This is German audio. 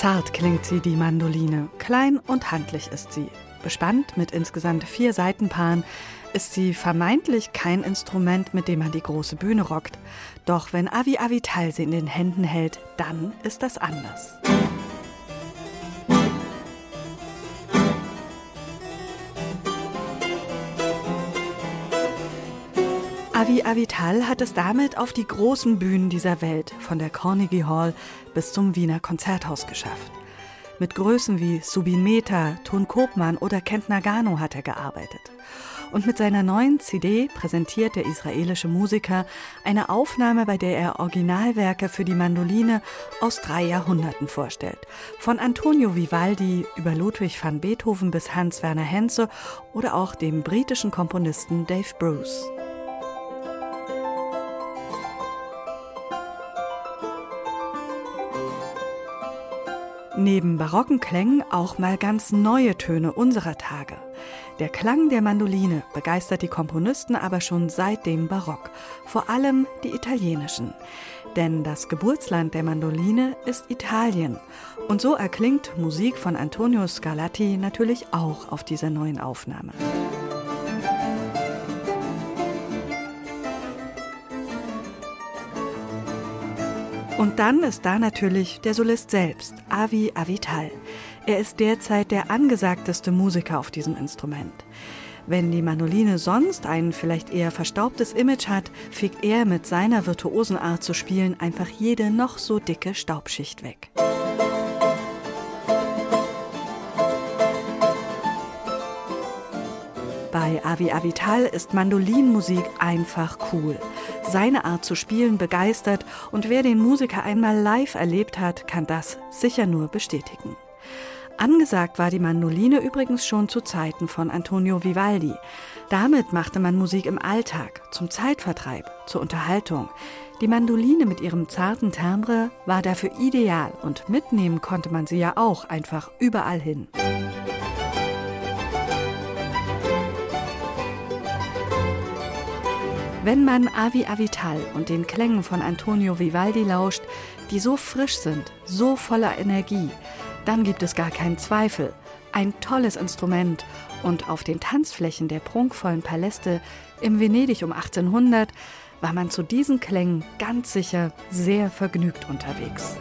Zart klingt sie, die Mandoline. Klein und handlich ist sie. Bespannt mit insgesamt vier Seitenpaaren ist sie vermeintlich kein Instrument, mit dem man die große Bühne rockt. Doch wenn Avi Avital sie in den Händen hält, dann ist das anders. Avi Avital hat es damit auf die großen Bühnen dieser Welt, von der Carnegie Hall bis zum Wiener Konzerthaus geschafft. Mit Größen wie Subin Mehta, Ton Kopmann oder Kent Nagano hat er gearbeitet. Und mit seiner neuen CD präsentiert der israelische Musiker eine Aufnahme, bei der er Originalwerke für die Mandoline aus drei Jahrhunderten vorstellt. Von Antonio Vivaldi über Ludwig van Beethoven bis Hans Werner Henze oder auch dem britischen Komponisten Dave Bruce. Neben barocken Klängen auch mal ganz neue Töne unserer Tage. Der Klang der Mandoline begeistert die Komponisten aber schon seit dem Barock, vor allem die italienischen. Denn das Geburtsland der Mandoline ist Italien. Und so erklingt Musik von Antonio Scarlatti natürlich auch auf dieser neuen Aufnahme. Und dann ist da natürlich der Solist selbst, Avi Avital. Er ist derzeit der angesagteste Musiker auf diesem Instrument. Wenn die Manoline sonst ein vielleicht eher verstaubtes Image hat, fegt er mit seiner virtuosen Art zu spielen einfach jede noch so dicke Staubschicht weg. Bei Avi Avital ist Mandolinmusik einfach cool. Seine Art zu spielen begeistert und wer den Musiker einmal live erlebt hat, kann das sicher nur bestätigen. Angesagt war die Mandoline übrigens schon zu Zeiten von Antonio Vivaldi. Damit machte man Musik im Alltag, zum Zeitvertreib, zur Unterhaltung. Die Mandoline mit ihrem zarten Timbre war dafür ideal und mitnehmen konnte man sie ja auch einfach überall hin. Wenn man Avi Avital und den Klängen von Antonio Vivaldi lauscht, die so frisch sind, so voller Energie, dann gibt es gar keinen Zweifel. Ein tolles Instrument und auf den Tanzflächen der prunkvollen Paläste im Venedig um 1800 war man zu diesen Klängen ganz sicher sehr vergnügt unterwegs.